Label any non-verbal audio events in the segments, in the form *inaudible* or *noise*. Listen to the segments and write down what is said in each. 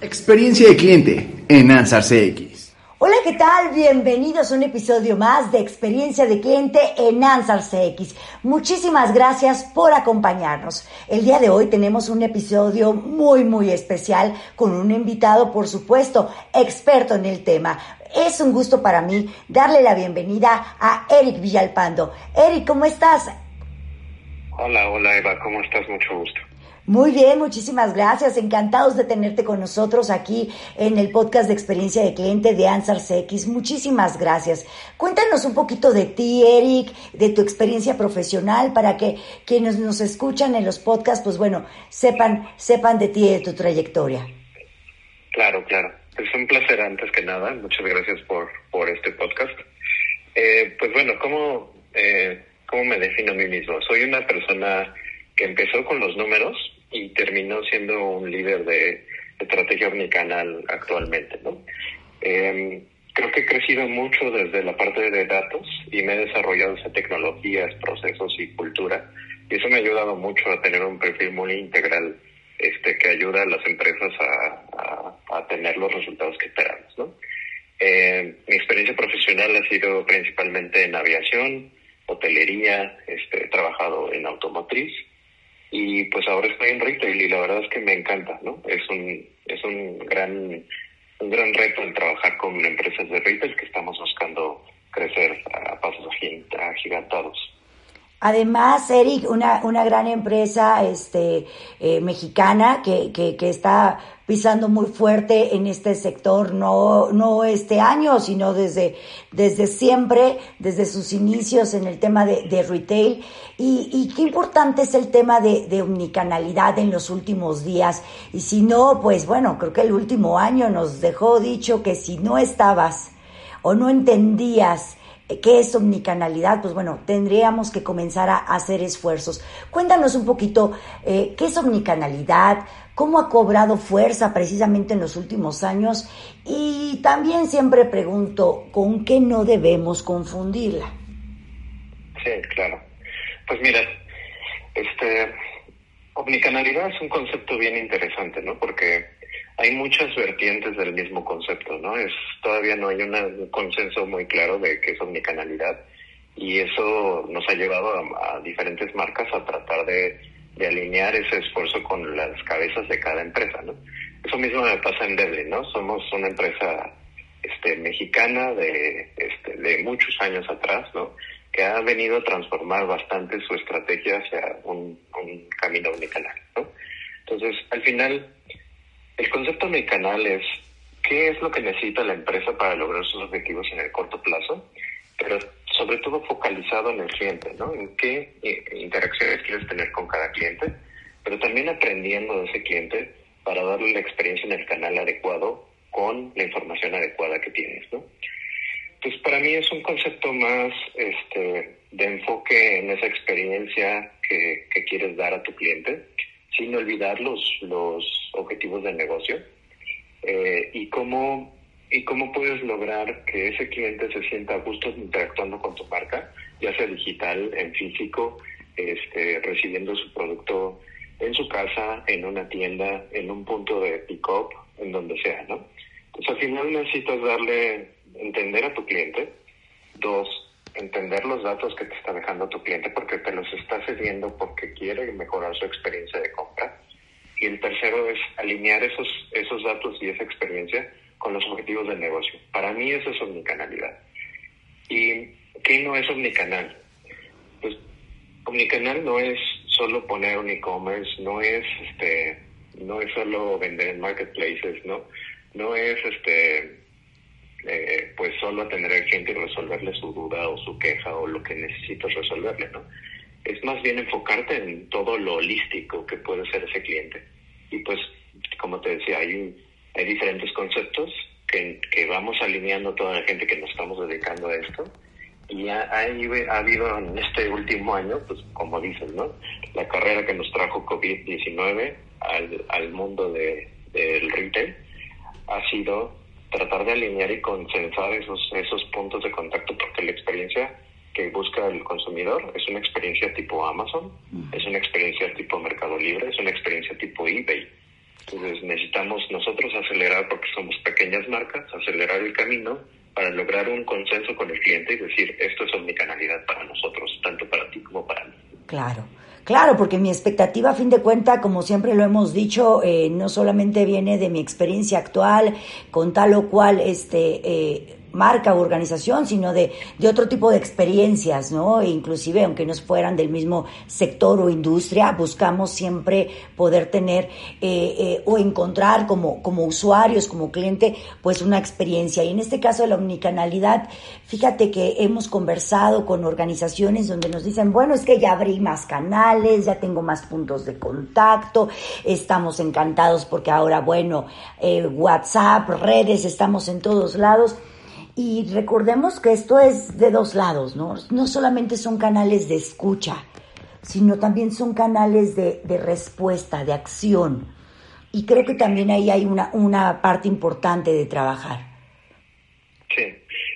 Experiencia de cliente en Ansar CX. Hola, ¿qué tal? Bienvenidos a un episodio más de Experiencia de Cliente en Ansar CX. Muchísimas gracias por acompañarnos. El día de hoy tenemos un episodio muy, muy especial con un invitado, por supuesto, experto en el tema. Es un gusto para mí darle la bienvenida a Eric Villalpando. Eric, ¿cómo estás? Hola, hola Eva, ¿cómo estás? Mucho gusto. Muy bien, muchísimas gracias. Encantados de tenerte con nosotros aquí en el podcast de experiencia de cliente de Ansar CX. Muchísimas gracias. Cuéntanos un poquito de ti, Eric, de tu experiencia profesional para que quienes nos escuchan en los podcasts, pues bueno, sepan, sepan de ti y de tu trayectoria. Claro, claro. Es un placer antes que nada. Muchas gracias por, por este podcast. Eh, pues bueno, ¿cómo, eh, ¿cómo me defino a mí mismo? Soy una persona que empezó con los números y terminó siendo un líder de estrategia omnicanal actualmente, ¿no? Em, creo que he crecido mucho desde la parte de datos y me he desarrollado en tecnologías, procesos y cultura. Y eso me ha ayudado mucho a tener un perfil muy integral este, que ayuda a las empresas a, a, tener los resultados que esperamos, ¿no? Em, mi experiencia profesional ha sido principalmente en aviación, hotelería, este, he trabajado en automotriz y pues ahora estoy en retail y la verdad es que me encanta, ¿no? Es un, es un gran, un gran reto el trabajar con empresas de retail que estamos buscando crecer a pasos agigantados. Además, Eric, una, una gran empresa este, eh, mexicana que, que, que, está pisando muy fuerte en este sector, no, no este año, sino desde, desde siempre, desde sus inicios en el tema de, de retail. Y, y, qué importante es el tema de, de omnicanalidad en los últimos días. Y si no, pues bueno, creo que el último año nos dejó dicho que si no estabas o no entendías qué es omnicanalidad, pues bueno, tendríamos que comenzar a hacer esfuerzos. Cuéntanos un poquito eh, qué es omnicanalidad, cómo ha cobrado fuerza precisamente en los últimos años y también siempre pregunto, ¿con qué no debemos confundirla? Sí, claro. Pues mira, este, omnicanalidad es un concepto bien interesante, ¿no? Porque hay muchas vertientes del mismo concepto, ¿no? Es todavía no hay un consenso muy claro de qué es omnicanalidad y eso nos ha llevado a, diferentes marcas a tratar de, alinear ese esfuerzo con las cabezas de cada empresa, ¿no? Eso mismo me pasa en Devlin, ¿no? Somos una empresa este, mexicana de, este, de muchos años atrás, ¿no? Que ha venido a transformar bastante su estrategia hacia un, un camino omnicanal, ¿no? Entonces, al final, el concepto de mi canal es qué es lo que necesita la empresa para lograr sus objetivos en el corto plazo, pero sobre todo focalizado en el cliente, ¿no? En qué eh, interacciones quieres tener con cada cliente, pero también aprendiendo de ese cliente para darle la experiencia en el canal adecuado con la información adecuada que tienes, ¿no? Pues para mí es un concepto más este, de enfoque en esa experiencia que, que quieres dar a tu cliente sin olvidar los, los objetivos del negocio eh, y cómo y cómo puedes lograr que ese cliente se sienta a gusto interactuando con tu marca, ya sea digital, en físico, este, recibiendo su producto en su casa, en una tienda, en un punto de pick-up, en donde sea, ¿no? Entonces al final necesitas darle, entender a tu cliente, dos, entender los datos que te está dejando tu cliente porque te los está cediendo porque quiere mejorar su experiencia de compra. Y el tercero es alinear esos, esos datos y esa experiencia con los objetivos del negocio. Para mí eso es omnicanalidad. ¿Y qué no es omnicanal? Pues omnicanal no es solo poner un e-commerce, no es este no es solo vender en marketplaces, no no es este eh, pues solo atender al cliente y resolverle su duda o su queja o lo que necesitas resolverle, ¿no? Es más bien enfocarte en todo lo holístico que puede ser ese cliente. Y pues como te decía, hay, hay diferentes conceptos que, que vamos alineando toda la gente que nos estamos dedicando a esto. Y ha, ha, habido en este último año, pues como dices, ¿no? La carrera que nos trajo COVID-19 al, al mundo de, del retail ha sido tratar de alinear y consensar esos, esos puntos de contacto porque la experiencia que busca el consumidor es una experiencia tipo Amazon, es una experiencia tipo Mercado Libre, es una experiencia tipo eBay. Entonces necesitamos nosotros acelerar, porque somos pequeñas marcas, acelerar el camino para lograr un consenso con el cliente y decir, esto es omnicanalidad para nosotros, tanto para ti como para mí. Claro. Claro, porque mi expectativa, a fin de cuenta, como siempre lo hemos dicho, eh, no solamente viene de mi experiencia actual con tal o cual este, eh, marca o organización, sino de, de otro tipo de experiencias, ¿no? E inclusive, aunque no fueran del mismo sector o industria, buscamos siempre poder tener eh, eh, o encontrar como, como usuarios, como cliente, pues una experiencia. Y en este caso de la omnicanalidad, fíjate que hemos conversado con organizaciones donde nos dicen, bueno, es que ya abrí más canales, ya tengo más puntos de contacto, estamos encantados porque ahora, bueno, eh, WhatsApp, redes, estamos en todos lados. Y recordemos que esto es de dos lados, ¿no? No solamente son canales de escucha, sino también son canales de, respuesta, de acción. Y creo que también ahí hay una, una parte importante de trabajar. Sí,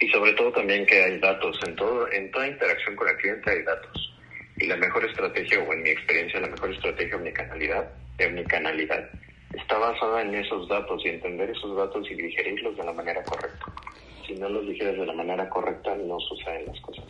y sobre todo también que hay datos. En, todo, en toda interacción con el cliente hay datos. Y la mejor estrategia, o en mi experiencia, la mejor estrategia de de omnicanalidad está basada en esos datos y entender esos datos y digerirlos de la manera correcta si no los dijeras de la manera correcta, no suceden las cosas.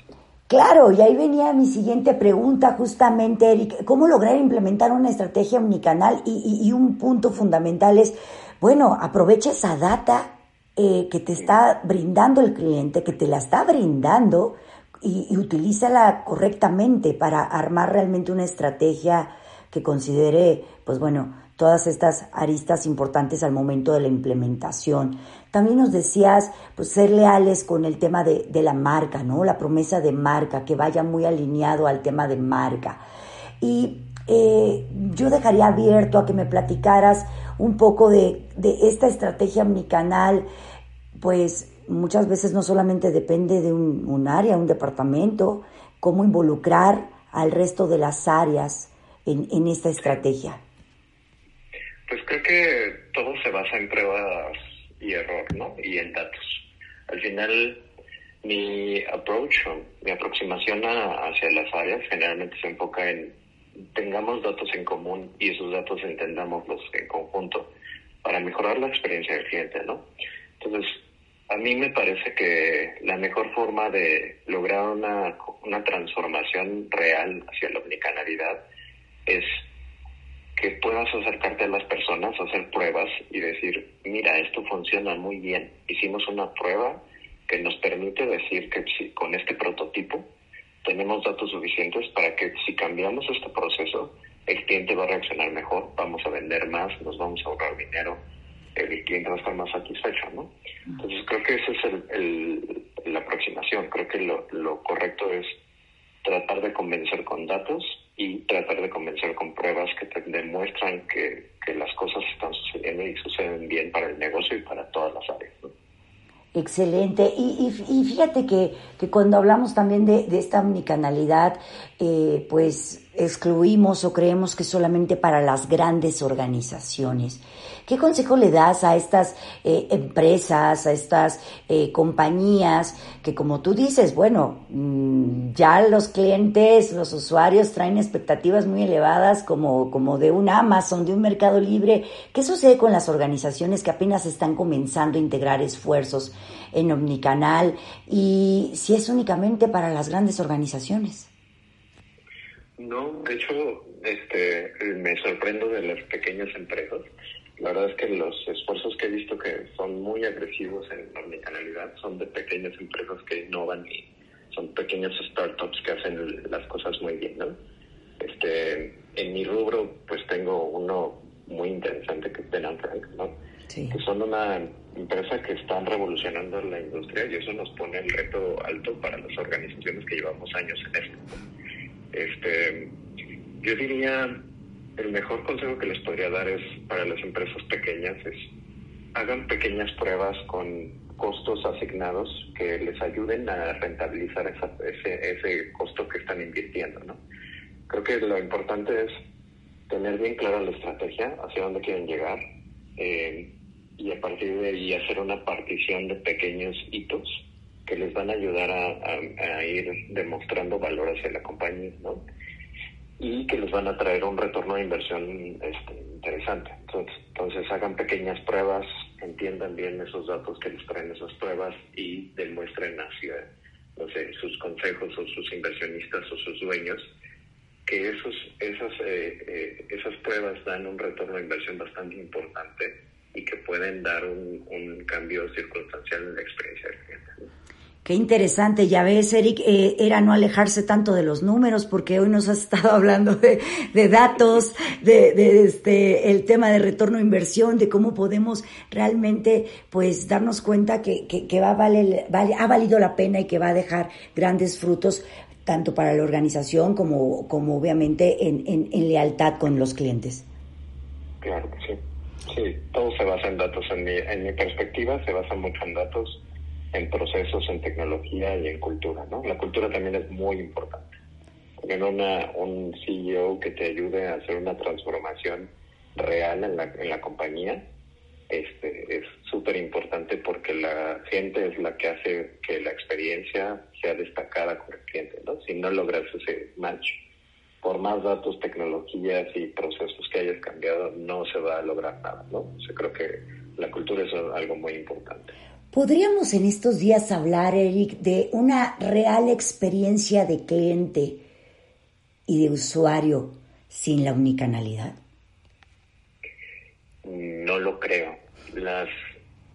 Claro, y ahí venía mi siguiente pregunta justamente, Eric, ¿cómo lograr implementar una estrategia omnicanal? Y, y, un punto fundamental es, bueno, aprovecha esa data eh, que te está brindando el cliente, que te la está brindando, y, y utilízala correctamente para armar realmente una estrategia que considere, pues bueno, todas estas aristas importantes al momento de la implementación. También nos decías, pues ser leales con el tema de, la marca, ¿no? La promesa de marca, que vaya muy alineado al tema de marca. Y eh, yo dejaría abierto a que me platicaras un poco de, esta estrategia omnicanal, pues muchas veces no solamente depende de un, un área, un departamento, cómo involucrar al resto de las áreas en, en esta estrategia. Pues creo que todo se basa en pruebas y error, ¿no? Y en datos. Al final, mi approach, mi aproximación hacia las áreas generalmente se enfoca en tengamos datos en común y esos datos entendámoslos en conjunto para mejorar la experiencia del cliente, ¿no? Entonces, a mí me parece que la mejor forma de lograr una, una transformación real hacia la omnicanalidad es que puedas acercarte a las personas, hacer pruebas y decir, mira, esto funciona muy bien. Hicimos una prueba que nos permite decir que si, con este prototipo tenemos datos suficientes para que si cambiamos este proceso, el cliente va a reaccionar mejor, vamos a vender más, nos vamos a ahorrar dinero, el cliente va a estar más satisfecho, ¿no? Entonces creo que esa es el, la aproximación, creo que lo, lo correcto es tratar de convencer con datos y tratar de convencer con pruebas que te demuestran que, las cosas están sucediendo y suceden bien para el negocio y para todas las áreas. Excelente. Y, fíjate que, cuando hablamos también de, esta omnicanalidad, eh, pues excluimos o creemos que solamente para las grandes organizaciones. ¿Qué consejo le das a estas eh, empresas, a estas eh, compañías que como tú dices, bueno, mm, ya los clientes, los usuarios traen expectativas muy elevadas como, como de un Amazon, de un mercado libre? ¿Qué sucede con las organizaciones que apenas están comenzando a integrar esfuerzos en Omnicanal y si es únicamente para las grandes organizaciones? No, de hecho, este, me sorprendo de las pequeñas empresas la verdad es que los esfuerzos que he visto que son muy agresivos en omnicanalidad son de pequeñas empresas que innovan y son pequeños startups que hacen las cosas muy bien, ¿no? Este, en mi rubro, pues tengo uno muy interesante que es Ben Frank, ¿no? Que son una empresa que están revolucionando la industria y eso nos pone el reto alto para las organizaciones que llevamos años en esto. Este, yo diría el mejor consejo que les podría dar es para las empresas pequeñas es hagan pequeñas pruebas con costos asignados que les ayuden a rentabilizar ese, ese costo que están invirtiendo, ¿no? Creo que lo importante es tener bien clara la estrategia, hacia dónde quieren llegar, eh, y a partir de ahí hacer una partición de pequeños hitos que les van a ayudar a, ir demostrando valor hacia la compañía, ¿no? Y que les van a traer un retorno de inversión este, interesante. Entonces, entonces hagan pequeñas pruebas, entiendan bien esos datos que les traen esas pruebas y demuestren hacia, no sé, sus consejos o sus inversionistas o sus dueños que esos, esas, eh, eh, esas pruebas dan un retorno de inversión bastante importante y que pueden dar un, un cambio circunstancial en la experiencia del cliente. Qué interesante, ya ves, Eric, eh, era no alejarse tanto de los números, porque hoy nos has *laughs* estado hablando de, de datos, de, este, el tema de retorno a inversión, de cómo podemos realmente, pues, darnos cuenta que, que, que va, vale, vale, ha valido la pena y que va a dejar grandes frutos tanto para la organización como, como obviamente en, en, lealtad con los clientes. Claro que sí. Sí, todo se basa en datos. En mi, en mi perspectiva se basa mucho en datos, en procesos, en tecnología y en cultura. ¿no? La cultura también es muy importante. Tener una, un CEO que te ayude a hacer una transformación real en la, en la compañía este, es súper importante porque la gente es la que hace que la experiencia sea destacada con el cliente, ¿no? Si no logras ese match, por más datos, tecnologías y procesos que hayas cambiado, no se va a lograr nada, ¿no? Creo que la cultura es algo muy importante. ¿Podríamos en estos días hablar, Eric, de una real experiencia de cliente y de usuario sin la unicanalidad? No lo creo. Las,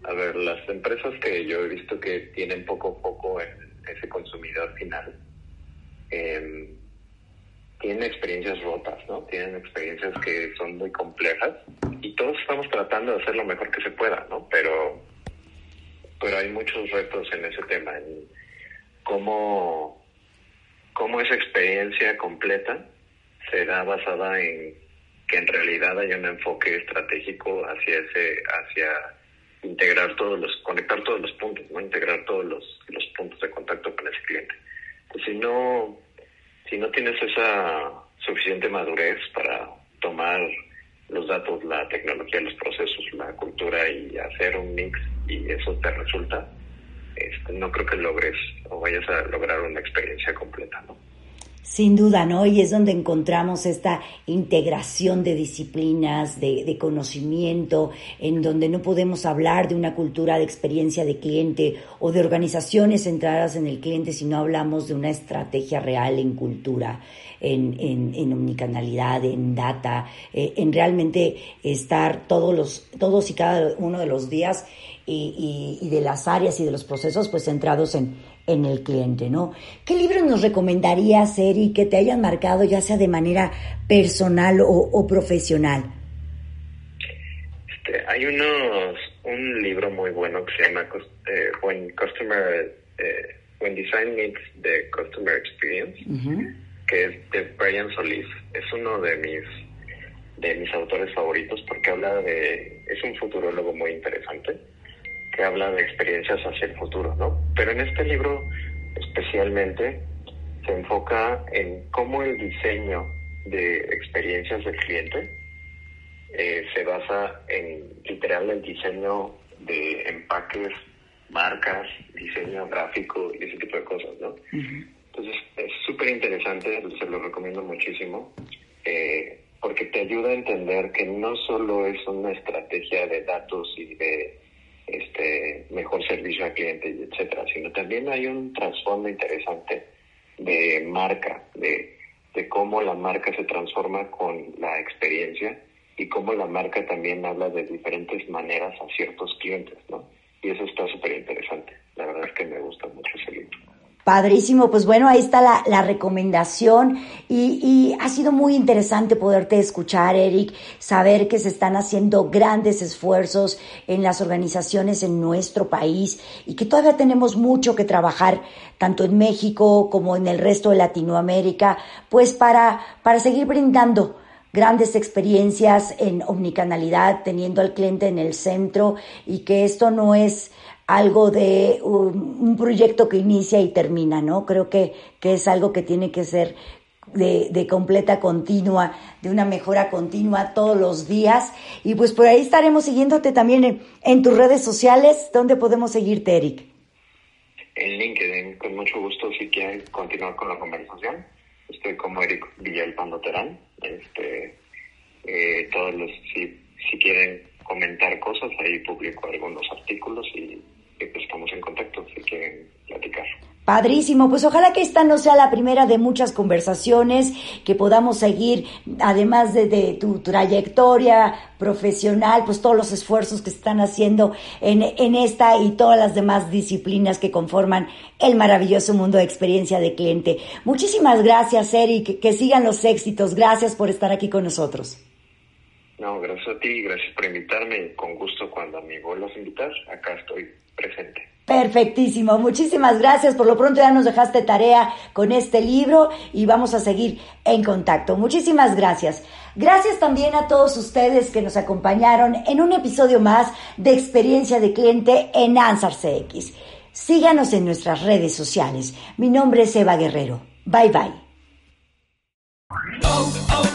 a ver, las empresas que yo he visto que tienen poco a poco en ese consumidor final, eh, tienen experiencias rotas, ¿no? Tienen experiencias que son muy complejas y todos estamos tratando de hacer lo mejor que se pueda, ¿no? Pero, pero hay muchos retos en ese tema, en cómo, cómo esa experiencia completa se da basada en que en realidad hay un enfoque estratégico hacia ese, hacia integrar todos los, conectar todos los puntos, ¿no? Integrar todos los, los puntos de contacto con ese cliente. Entonces, si no, si no tienes esa suficiente madurez para tomar los datos, la tecnología, los procesos, la cultura y hacer un mix y eso te resulta, este, no creo que logres o vayas a lograr una experiencia completa, ¿no? Sin duda, ¿no? Y es donde encontramos esta integración de disciplinas, de, de, conocimiento, en donde no podemos hablar de una cultura de experiencia de cliente o de organizaciones centradas en el cliente si no hablamos de una estrategia real en cultura, en, en, en omnicanalidad, en data, eh, en realmente estar todos los, todos y cada uno de los días y, y, y de las áreas y de los procesos pues centrados en, en el cliente, ¿no? ¿Qué libros nos recomendarías, Eri, que te hayan marcado ya sea de manera personal o, profesional? Este, hay unos, un libro muy bueno que se llama eh, When Customer, eh, When Design Meets the Customer Experience, que es de Brian Solis. Es uno de mis de mis autores favoritos porque habla de, es un futurólogo muy interesante que habla de experiencias hacia el futuro, ¿no? Pero en este libro especialmente se enfoca en cómo el diseño de experiencias del cliente eh, se basa en literal el diseño de empaques, marcas, diseño gráfico y ese tipo de cosas, ¿no? Entonces es súper interesante, se lo recomiendo muchísimo, eh, porque te ayuda a entender que no solo es una estrategia de datos y de servicio al cliente, etcétera, sino también hay un trasfondo interesante de marca, de, de cómo la marca se transforma con la experiencia y cómo la marca también habla de diferentes maneras a ciertos clientes, ¿no? Y eso está súper interesante. La verdad es que me gusta mucho ese libro. Padrísimo, pues bueno, ahí está la, la recomendación y, y, ha sido muy interesante poderte escuchar, Eric, saber que se están haciendo grandes esfuerzos en las organizaciones en nuestro país y que todavía tenemos mucho que trabajar, tanto en México como en el resto de Latinoamérica, pues para, para seguir brindando grandes experiencias en omnicanalidad, teniendo al cliente en el centro y que esto no es algo de un, proyecto que inicia y termina, ¿no? Creo que, que es algo que tiene que ser de, de, completa continua, de una mejora continua todos los días. Y pues por ahí estaremos siguiéndote también en, tus redes sociales. ¿Dónde podemos seguirte, Eric? En LinkedIn, con mucho gusto, si quieren continuar con la conversación. Estoy como Eric Villalpando Terán. Este, eh, todos los, si, si quieren comentar cosas, ahí publico algunos artículos y pues, estamos en contacto si quieren platicar. Padrísimo, pues ojalá que esta no sea la primera de muchas conversaciones, que podamos seguir, además de, tu trayectoria profesional, pues todos los esfuerzos que están haciendo en, en, esta y todas las demás disciplinas que conforman el maravilloso mundo de experiencia de cliente. Muchísimas gracias, Eric, que sigan los éxitos. Gracias por estar aquí con nosotros. No, gracias a ti, gracias por invitarme. Con gusto cuando me vuelvas a invitar, acá estoy presente. Perfectísimo, muchísimas gracias. Por lo pronto ya nos dejaste tarea con este libro y vamos a seguir en contacto. Muchísimas gracias. Gracias también a todos ustedes que nos acompañaron en un episodio más de experiencia de cliente en Ansar CX. Síganos en nuestras redes sociales. Mi nombre es Eva Guerrero. Bye bye. Oh, oh,